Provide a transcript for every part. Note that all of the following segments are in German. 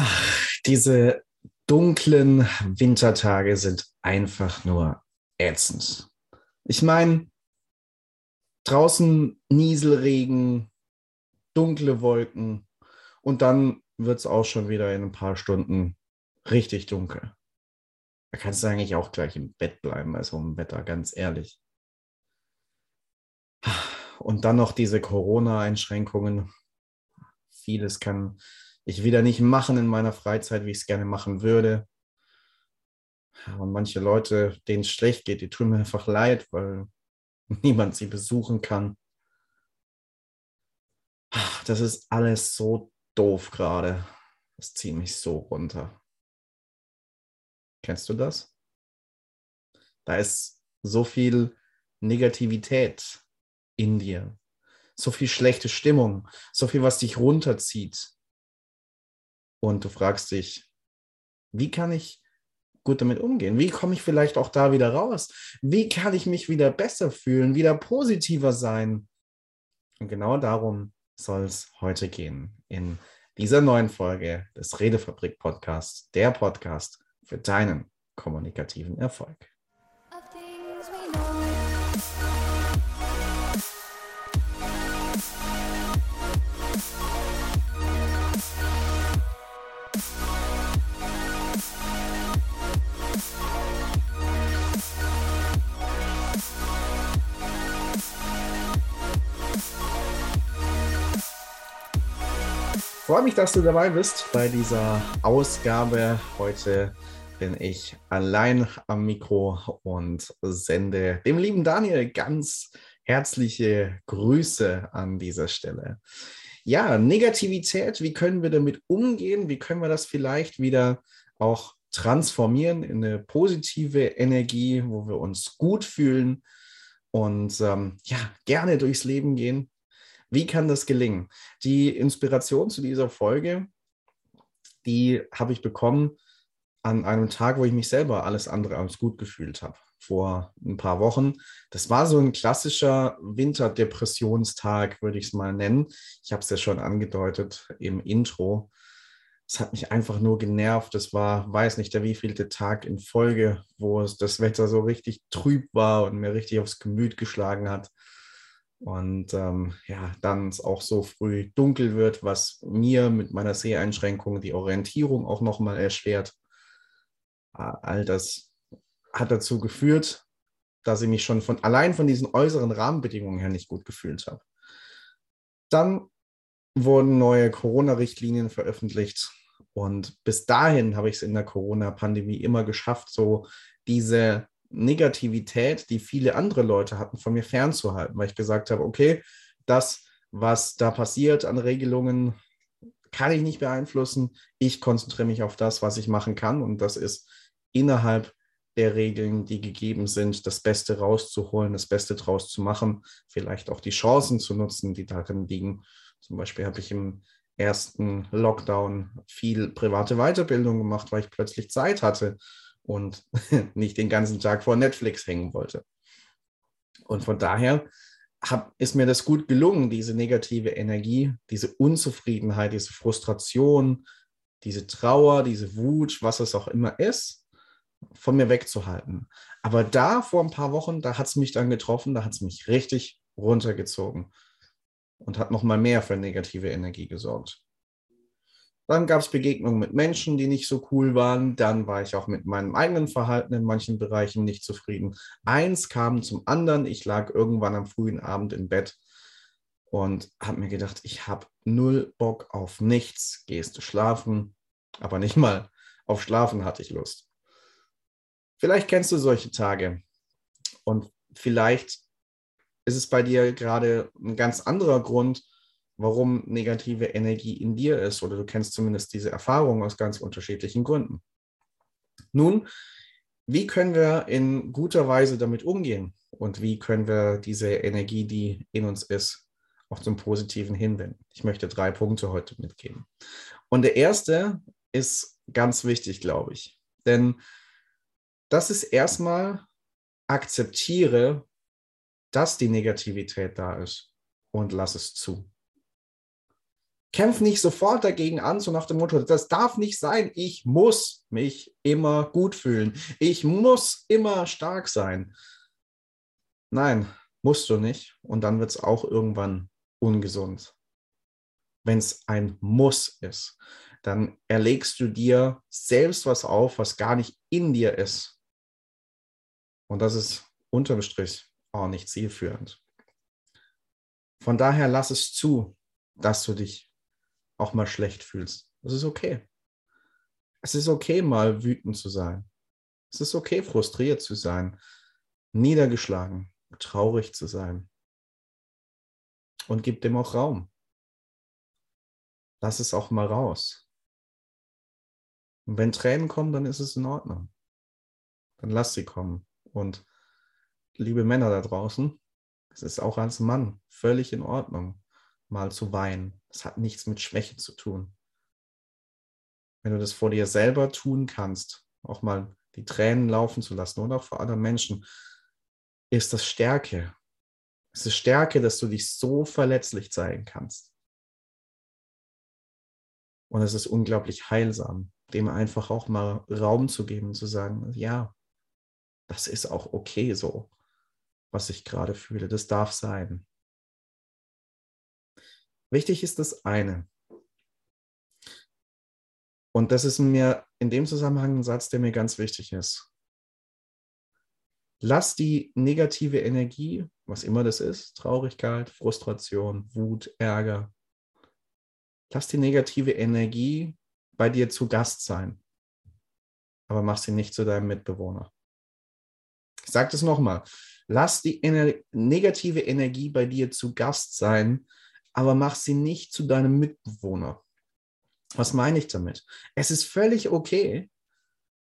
Ach, diese dunklen Wintertage sind einfach nur ätzend. Ich meine, draußen Nieselregen, dunkle Wolken und dann wird es auch schon wieder in ein paar Stunden richtig dunkel. Da kannst du eigentlich auch gleich im Bett bleiben bei so einem Wetter, ganz ehrlich. Und dann noch diese Corona-Einschränkungen. Vieles kann ich wieder nicht machen in meiner Freizeit, wie ich es gerne machen würde. Und manche Leute, denen es schlecht geht, die tun mir einfach leid, weil niemand sie besuchen kann. Das ist alles so doof gerade. Das zieht mich so runter. Kennst du das? Da ist so viel Negativität in dir, so viel schlechte Stimmung, so viel, was dich runterzieht und du fragst dich, wie kann ich gut damit umgehen? Wie komme ich vielleicht auch da wieder raus? Wie kann ich mich wieder besser fühlen, wieder positiver sein? Und genau darum soll es heute gehen in dieser neuen Folge des Redefabrik Podcasts, der Podcast für deinen kommunikativen Erfolg. Freue mich, dass du dabei bist bei dieser Ausgabe. Heute bin ich allein am Mikro und sende dem lieben Daniel ganz herzliche Grüße an dieser Stelle. Ja, Negativität, wie können wir damit umgehen? Wie können wir das vielleicht wieder auch transformieren in eine positive Energie, wo wir uns gut fühlen und ähm, ja, gerne durchs Leben gehen? Wie kann das gelingen? Die Inspiration zu dieser Folge, die habe ich bekommen an einem Tag, wo ich mich selber alles andere als gut gefühlt habe. Vor ein paar Wochen. Das war so ein klassischer Winterdepressionstag, würde ich es mal nennen. Ich habe es ja schon angedeutet im Intro. Es hat mich einfach nur genervt. Es war, weiß nicht, der wievielte Tag in Folge, wo es das Wetter so richtig trüb war und mir richtig aufs Gemüt geschlagen hat. Und ähm, ja, dann es auch so früh dunkel wird, was mir mit meiner Seheinschränkung die Orientierung auch nochmal erschwert. All das hat dazu geführt, dass ich mich schon von allein von diesen äußeren Rahmenbedingungen her nicht gut gefühlt habe. Dann wurden neue Corona-Richtlinien veröffentlicht und bis dahin habe ich es in der Corona-Pandemie immer geschafft, so diese Negativität, die viele andere Leute hatten, von mir fernzuhalten, weil ich gesagt habe, okay, das, was da passiert an Regelungen, kann ich nicht beeinflussen. Ich konzentriere mich auf das, was ich machen kann und das ist innerhalb der Regeln, die gegeben sind, das Beste rauszuholen, das Beste draus zu machen, vielleicht auch die Chancen zu nutzen, die darin liegen. Zum Beispiel habe ich im ersten Lockdown viel private Weiterbildung gemacht, weil ich plötzlich Zeit hatte und nicht den ganzen Tag vor Netflix hängen wollte. Und von daher hab, ist mir das gut gelungen, diese negative Energie, diese Unzufriedenheit, diese Frustration, diese Trauer, diese Wut, was es auch immer ist, von mir wegzuhalten. Aber da vor ein paar Wochen, da hat es mich dann getroffen, da hat es mich richtig runtergezogen und hat nochmal mehr für negative Energie gesorgt. Dann gab es Begegnungen mit Menschen, die nicht so cool waren. Dann war ich auch mit meinem eigenen Verhalten in manchen Bereichen nicht zufrieden. Eins kam zum anderen. Ich lag irgendwann am frühen Abend im Bett und habe mir gedacht, ich habe null Bock auf nichts. Gehst du schlafen? Aber nicht mal auf Schlafen hatte ich Lust. Vielleicht kennst du solche Tage und vielleicht ist es bei dir gerade ein ganz anderer Grund, warum negative Energie in dir ist oder du kennst zumindest diese Erfahrung aus ganz unterschiedlichen Gründen. Nun, wie können wir in guter Weise damit umgehen und wie können wir diese Energie, die in uns ist, auch zum Positiven hinwenden? Ich möchte drei Punkte heute mitgeben. Und der erste ist ganz wichtig, glaube ich, denn das ist erstmal akzeptiere, dass die Negativität da ist und lass es zu. Kämpf nicht sofort dagegen an, so nach dem Motto, das darf nicht sein, ich muss mich immer gut fühlen, ich muss immer stark sein. Nein, musst du nicht. Und dann wird es auch irgendwann ungesund. Wenn es ein Muss ist, dann erlegst du dir selbst was auf, was gar nicht in dir ist. Und das ist unterm Strich auch nicht zielführend. Von daher lass es zu, dass du dich auch mal schlecht fühlst. Das ist okay. Es ist okay, mal wütend zu sein. Es ist okay, frustriert zu sein, niedergeschlagen, traurig zu sein. Und gib dem auch Raum. Lass es auch mal raus. Und wenn Tränen kommen, dann ist es in Ordnung. Dann lass sie kommen. Und liebe Männer da draußen, es ist auch als Mann völlig in Ordnung, mal zu weinen. Es hat nichts mit Schwäche zu tun. Wenn du das vor dir selber tun kannst, auch mal die Tränen laufen zu lassen oder auch vor anderen Menschen, ist das Stärke. Es ist Stärke, dass du dich so verletzlich zeigen kannst. Und es ist unglaublich heilsam, dem einfach auch mal Raum zu geben, zu sagen, ja, das ist auch okay so, was ich gerade fühle. Das darf sein. Wichtig ist das eine. Und das ist mir in dem Zusammenhang ein Satz, der mir ganz wichtig ist. Lass die negative Energie, was immer das ist, Traurigkeit, Frustration, Wut, Ärger, lass die negative Energie bei dir zu Gast sein, aber mach sie nicht zu deinem Mitbewohner. Ich sage das nochmal. Lass die ener negative Energie bei dir zu Gast sein, aber mach sie nicht zu deinem Mitbewohner. Was meine ich damit? Es ist völlig okay,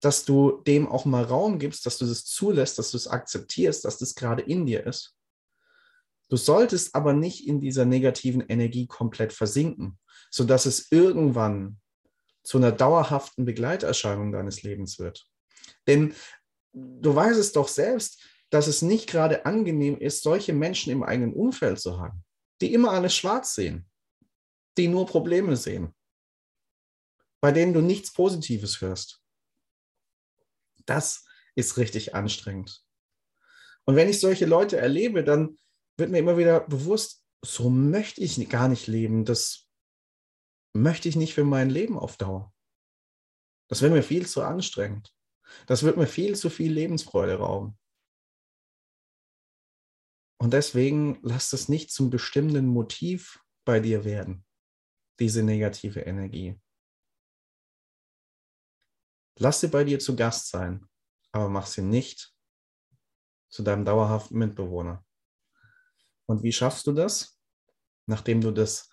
dass du dem auch mal Raum gibst, dass du das zulässt, dass du es akzeptierst, dass das gerade in dir ist. Du solltest aber nicht in dieser negativen Energie komplett versinken, sodass es irgendwann zu einer dauerhaften Begleiterscheinung deines Lebens wird. Denn du weißt es doch selbst, dass es nicht gerade angenehm ist, solche Menschen im eigenen Umfeld zu haben, die immer alles schwarz sehen, die nur Probleme sehen, bei denen du nichts Positives hörst. Das ist richtig anstrengend. Und wenn ich solche Leute erlebe, dann wird mir immer wieder bewusst, so möchte ich gar nicht leben. Das möchte ich nicht für mein Leben auf Dauer. Das wäre mir viel zu anstrengend. Das wird mir viel zu viel Lebensfreude rauben. Und deswegen lass es nicht zum bestimmenden Motiv bei dir werden, diese negative Energie. Lass sie bei dir zu Gast sein, aber mach sie nicht zu deinem dauerhaften Mitbewohner. Und wie schaffst du das? Nachdem du das,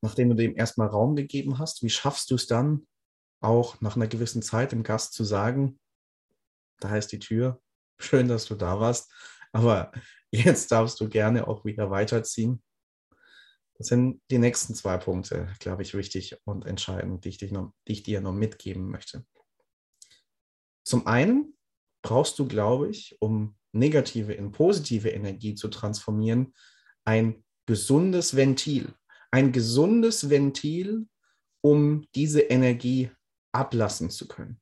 nachdem du dem erstmal Raum gegeben hast, wie schaffst du es dann auch nach einer gewissen Zeit dem Gast zu sagen, da ist die Tür, schön, dass du da warst, aber jetzt darfst du gerne auch wieder weiterziehen. Das sind die nächsten zwei Punkte, glaube ich, wichtig und entscheidend, die ich, noch, die ich dir noch mitgeben möchte. Zum einen brauchst du, glaube ich, um negative in positive Energie zu transformieren, ein gesundes Ventil. Ein gesundes Ventil, um diese Energie ablassen zu können.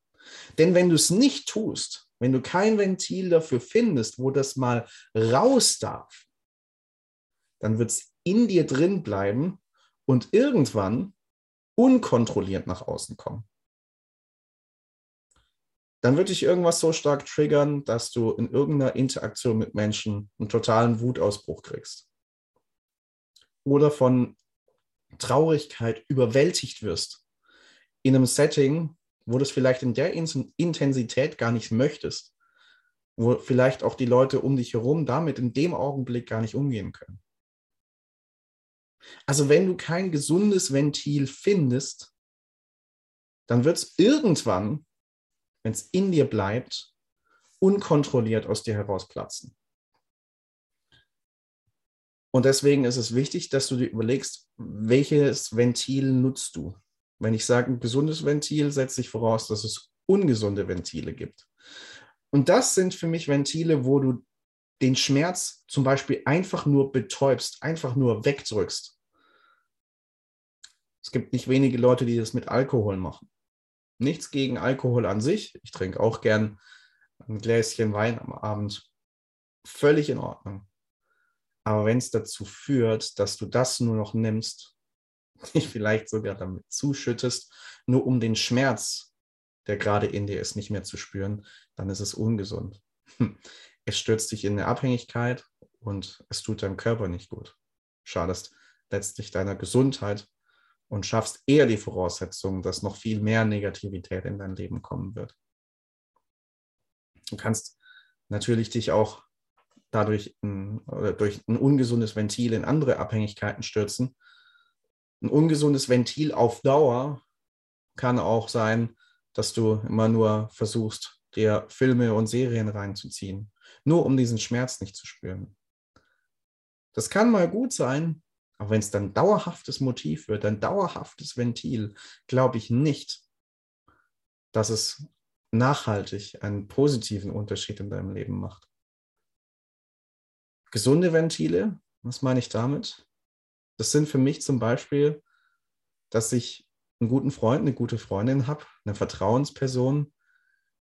Denn wenn du es nicht tust, wenn du kein Ventil dafür findest, wo das mal raus darf, dann wird es in dir drin bleiben und irgendwann unkontrolliert nach außen kommen. Dann wird dich irgendwas so stark triggern, dass du in irgendeiner Interaktion mit Menschen einen totalen Wutausbruch kriegst. Oder von Traurigkeit überwältigt wirst. In einem Setting, wo du es vielleicht in der Intensität gar nicht möchtest. Wo vielleicht auch die Leute um dich herum damit in dem Augenblick gar nicht umgehen können. Also wenn du kein gesundes Ventil findest, dann wird es irgendwann, wenn es in dir bleibt, unkontrolliert aus dir herausplatzen. Und deswegen ist es wichtig, dass du dir überlegst, welches Ventil nutzt du. Wenn ich sage, ein gesundes Ventil, setze ich voraus, dass es ungesunde Ventile gibt. Und das sind für mich Ventile, wo du den Schmerz zum Beispiel einfach nur betäubst, einfach nur wegdrückst. Es gibt nicht wenige Leute, die das mit Alkohol machen. Nichts gegen Alkohol an sich. Ich trinke auch gern ein Gläschen Wein am Abend. Völlig in Ordnung. Aber wenn es dazu führt, dass du das nur noch nimmst, dich vielleicht sogar damit zuschüttest, nur um den Schmerz, der gerade in dir ist, nicht mehr zu spüren, dann ist es ungesund. Es stürzt dich in eine Abhängigkeit und es tut deinem Körper nicht gut. Schadest letztlich deiner Gesundheit und schaffst eher die Voraussetzungen, dass noch viel mehr Negativität in dein Leben kommen wird. Du kannst natürlich dich auch dadurch ein, durch ein ungesundes Ventil in andere Abhängigkeiten stürzen. Ein ungesundes Ventil auf Dauer kann auch sein, dass du immer nur versuchst, dir Filme und Serien reinzuziehen, nur um diesen Schmerz nicht zu spüren. Das kann mal gut sein, aber wenn es dann dauerhaftes Motiv wird, ein dauerhaftes Ventil, glaube ich nicht, dass es nachhaltig einen positiven Unterschied in deinem Leben macht. Gesunde Ventile, was meine ich damit? Das sind für mich zum Beispiel, dass ich einen guten Freund, eine gute Freundin habe, eine Vertrauensperson,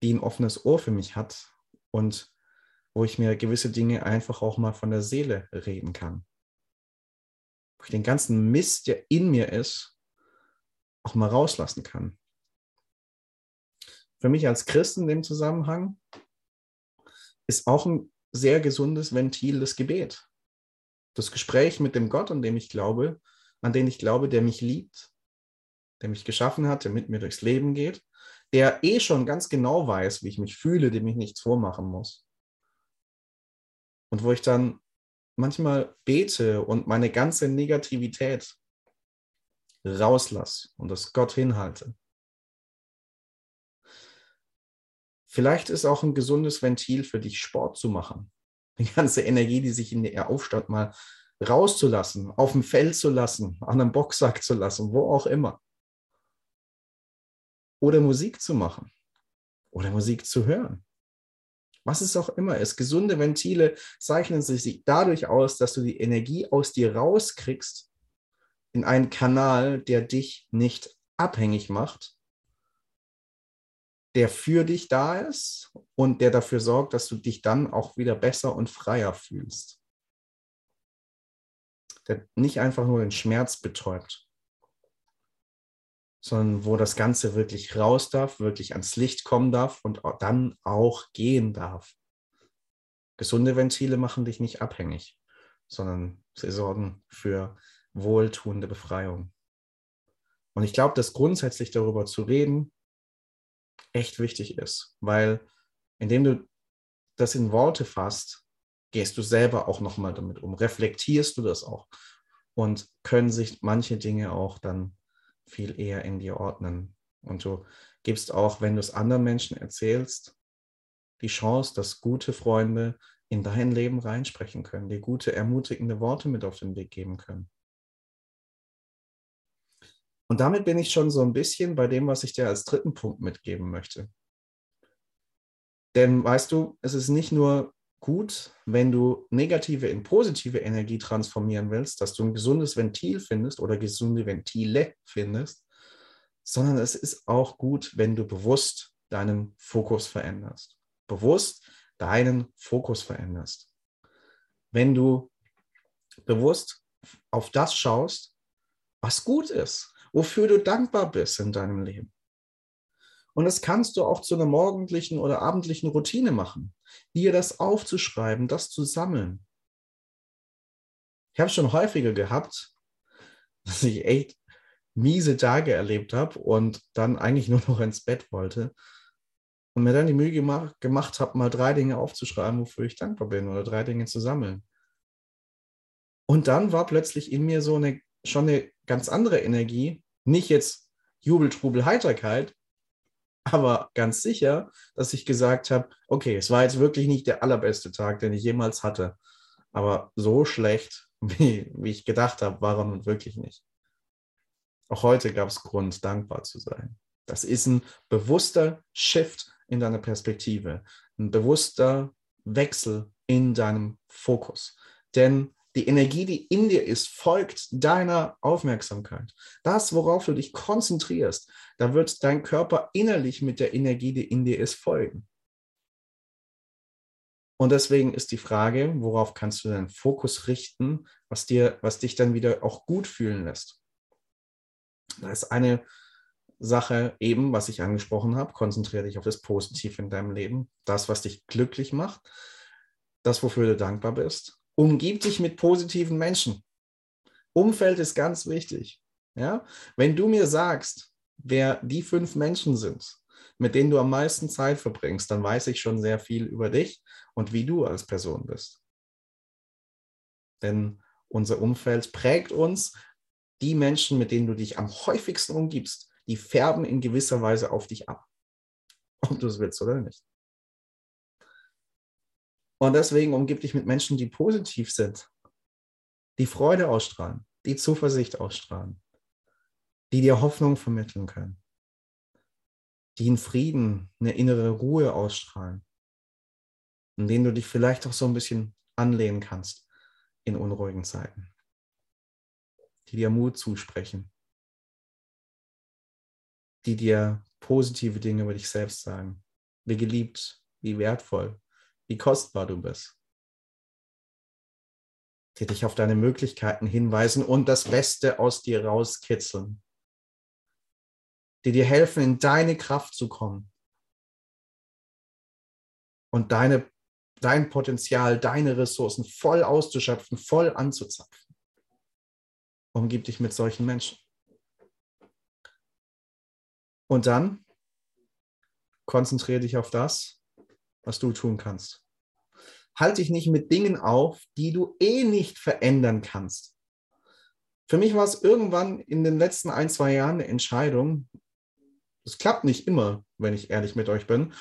die ein offenes Ohr für mich hat und wo ich mir gewisse Dinge einfach auch mal von der Seele reden kann. Wo ich den ganzen Mist, der in mir ist, auch mal rauslassen kann. Für mich als Christ in dem Zusammenhang ist auch ein sehr gesundes Ventil das Gebet. Das Gespräch mit dem Gott, an dem ich glaube, an den ich glaube, der mich liebt, der mich geschaffen hat, der mit mir durchs Leben geht, der eh schon ganz genau weiß, wie ich mich fühle, dem ich nichts vormachen muss. Und wo ich dann manchmal bete und meine ganze Negativität rauslasse und das Gott hinhalte. Vielleicht ist auch ein gesundes Ventil für dich, Sport zu machen. Die ganze Energie, die sich in dir aufstaut, mal rauszulassen, auf dem Feld zu lassen, an einem Boxsack zu lassen, wo auch immer. Oder Musik zu machen. Oder Musik zu hören. Was es auch immer ist. Gesunde Ventile zeichnen sich dadurch aus, dass du die Energie aus dir rauskriegst in einen Kanal, der dich nicht abhängig macht, der für dich da ist und der dafür sorgt, dass du dich dann auch wieder besser und freier fühlst. Der nicht einfach nur den Schmerz betäubt, sondern wo das Ganze wirklich raus darf, wirklich ans Licht kommen darf und dann auch gehen darf. Gesunde Ventile machen dich nicht abhängig, sondern sie sorgen für wohltuende Befreiung. Und ich glaube, dass grundsätzlich darüber zu reden, echt wichtig ist, weil indem du das in Worte fasst, gehst du selber auch nochmal damit um, reflektierst du das auch und können sich manche Dinge auch dann viel eher in dir ordnen. Und du gibst auch, wenn du es anderen Menschen erzählst, die Chance, dass gute Freunde in dein Leben reinsprechen können, dir gute, ermutigende Worte mit auf den Weg geben können. Und damit bin ich schon so ein bisschen bei dem, was ich dir als dritten Punkt mitgeben möchte. Denn weißt du, es ist nicht nur gut, wenn du negative in positive Energie transformieren willst, dass du ein gesundes Ventil findest oder gesunde Ventile findest, sondern es ist auch gut, wenn du bewusst deinen Fokus veränderst. Bewusst deinen Fokus veränderst. Wenn du bewusst auf das schaust, was gut ist, wofür du dankbar bist in deinem Leben. Und das kannst du auch zu einer morgendlichen oder abendlichen Routine machen, dir das aufzuschreiben, das zu sammeln. Ich habe schon häufiger gehabt, dass ich echt miese Tage erlebt habe und dann eigentlich nur noch ins Bett wollte und mir dann die Mühe gemacht, gemacht habe, mal drei Dinge aufzuschreiben, wofür ich dankbar bin oder drei Dinge zu sammeln. Und dann war plötzlich in mir so eine schon eine ganz andere Energie, nicht jetzt Jubel, Trubel, Heiterkeit, aber ganz sicher, dass ich gesagt habe, okay, es war jetzt wirklich nicht der allerbeste Tag, den ich jemals hatte. Aber so schlecht, wie, wie ich gedacht habe, war er nun wirklich nicht. Auch heute gab es Grund, dankbar zu sein. Das ist ein bewusster Shift in deiner Perspektive, ein bewusster Wechsel in deinem Fokus. Denn Die Energie, die in dir ist, folgt deiner Aufmerksamkeit. Das, worauf du dich konzentrierst, da wird dein Körper innerlich mit der Energie, die in dir ist, folgen. Und deswegen ist die Frage, worauf kannst du deinen Fokus richten, was dir, was dich dann wieder auch gut fühlen lässt. Da ist eine Sache eben, was ich angesprochen habe. Konzentriere dich auf das Positive in deinem Leben, das, was dich glücklich macht, das, wofür du dankbar bist. Umgib dich mit positiven Menschen. Umfeld ist ganz wichtig. Ja? Wenn du mir sagst, wer die fünf Menschen sind, mit denen du am meisten Zeit verbringst, dann weiß ich schon sehr viel über dich und wie du als Person bist. Denn unser Umfeld prägt uns. Die Menschen, mit denen du dich am häufigsten umgibst, die färben in gewisser Weise auf dich ab. Ob du es willst oder nicht. Und deswegen umgib dich mit Menschen, die positiv sind, die Freude ausstrahlen, die Zuversicht ausstrahlen, die dir Hoffnung vermitteln können, die in Frieden eine innere Ruhe ausstrahlen, in denen du dich vielleicht auch so ein bisschen anlehnen kannst in unruhigen Zeiten, die dir Mut zusprechen, die dir positive Dinge über dich selbst sagen, wie geliebt, wie wertvoll, wie kostbar du bist, die dich auf deine Möglichkeiten hinweisen und das Beste aus dir rauskitzeln, die dir helfen, in deine Kraft zu kommen und deine, dein Potenzial, deine Ressourcen voll auszuschöpfen, voll anzuzapfen. Umgib dich mit solchen Menschen. Und dann konzentriere dich auf das, was du tun kannst. Halte dich nicht mit Dingen auf, die du eh nicht verändern kannst. Für mich war es irgendwann in den letzten ein, zwei Jahren eine Entscheidung. Es klappt nicht immer, wenn ich ehrlich mit euch bin.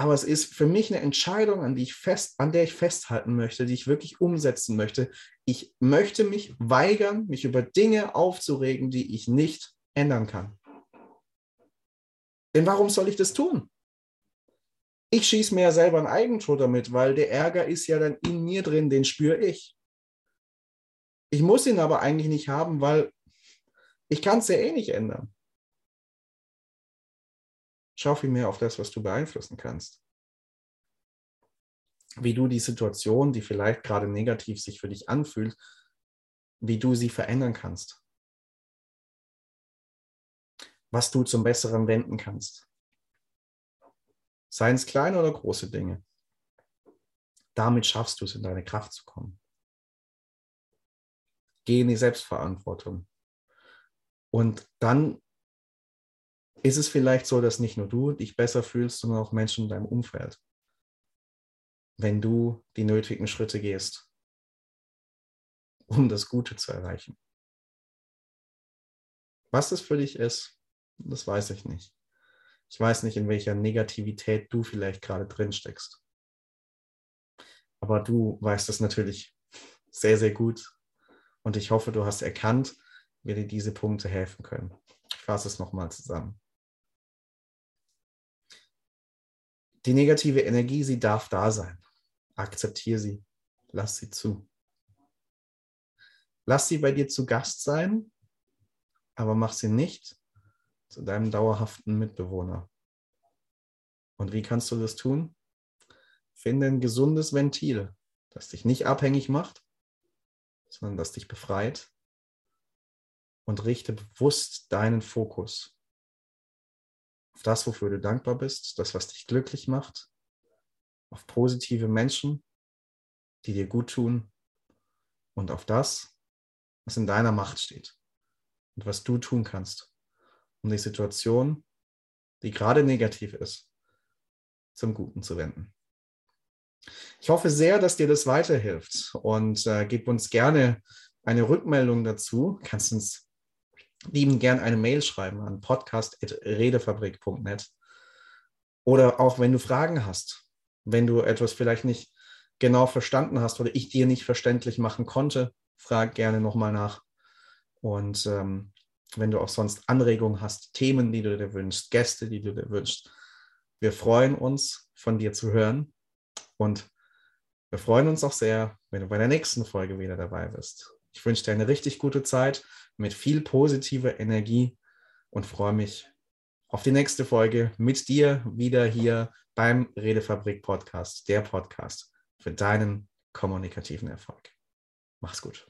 Aber es ist für mich eine Entscheidung, an, die ich fest, an der ich festhalten möchte, die ich wirklich umsetzen möchte. Ich möchte mich weigern, mich über Dinge aufzuregen, die ich nicht ändern kann. Denn warum soll ich das tun? Ich schieße mir ja selber ein Eigentor damit, weil der Ärger ist ja dann in mir drin, den spüre ich. Ich muss ihn aber eigentlich nicht haben, weil ich kann es ja eh nicht ändern. Schau vielmehr auf das, was du beeinflussen kannst. Wie du die Situation, die vielleicht gerade negativ sich für dich anfühlt, wie du sie verändern kannst was du zum Besseren wenden kannst. Seien es kleine oder große Dinge. Damit schaffst du es, in deine Kraft zu kommen. Geh in die Selbstverantwortung. Und dann ist es vielleicht so, dass nicht nur du dich besser fühlst, sondern auch Menschen in deinem Umfeld. Wenn du die nötigen Schritte gehst, um das Gute zu erreichen. Was es für dich ist, das weiß ich nicht. Ich weiß nicht, in welcher Negativität du vielleicht gerade drin steckst. Aber du weißt es natürlich sehr, sehr gut. Und ich hoffe, du hast erkannt, wie dir diese Punkte helfen können. Ich fasse es nochmal zusammen. Die negative Energie, sie darf da sein. Akzeptiere sie. Lass sie zu. Lass sie bei dir zu Gast sein, aber mach sie nicht zu deinem dauerhaften Mitbewohner. Und wie kannst du das tun? Finde ein gesundes Ventil, das dich nicht abhängig macht, sondern das dich befreit. Und richte bewusst deinen Fokus auf das, wofür du dankbar bist, das, was dich glücklich macht, auf positive Menschen, die dir gut tun und auf das, was in deiner Macht steht und was du tun kannst, um die Situation, die gerade negativ ist, zum Guten zu wenden. Ich hoffe sehr, dass dir das weiterhilft und äh, gib uns gerne eine Rückmeldung dazu. Du kannst uns lieben gern eine Mail schreiben an podcast.redefabrik.net oder auch wenn du Fragen hast, wenn du etwas vielleicht nicht genau verstanden hast oder ich dir nicht verständlich machen konnte, frag gerne nochmal nach. Und ähm, wenn du auch sonst Anregungen hast, Themen, die du dir wünschst, Gäste, die du dir wünschst. Wir freuen uns, von dir zu hören und Wir freuen uns auch sehr, wenn du bei der nächsten Folge wieder dabei bist. Ich wünsche dir eine richtig gute Zeit mit viel positiver Energie und freue mich auf die nächste Folge mit dir wieder hier beim Redefabrik Podcast, der Podcast für deinen kommunikativen Erfolg. Mach's gut.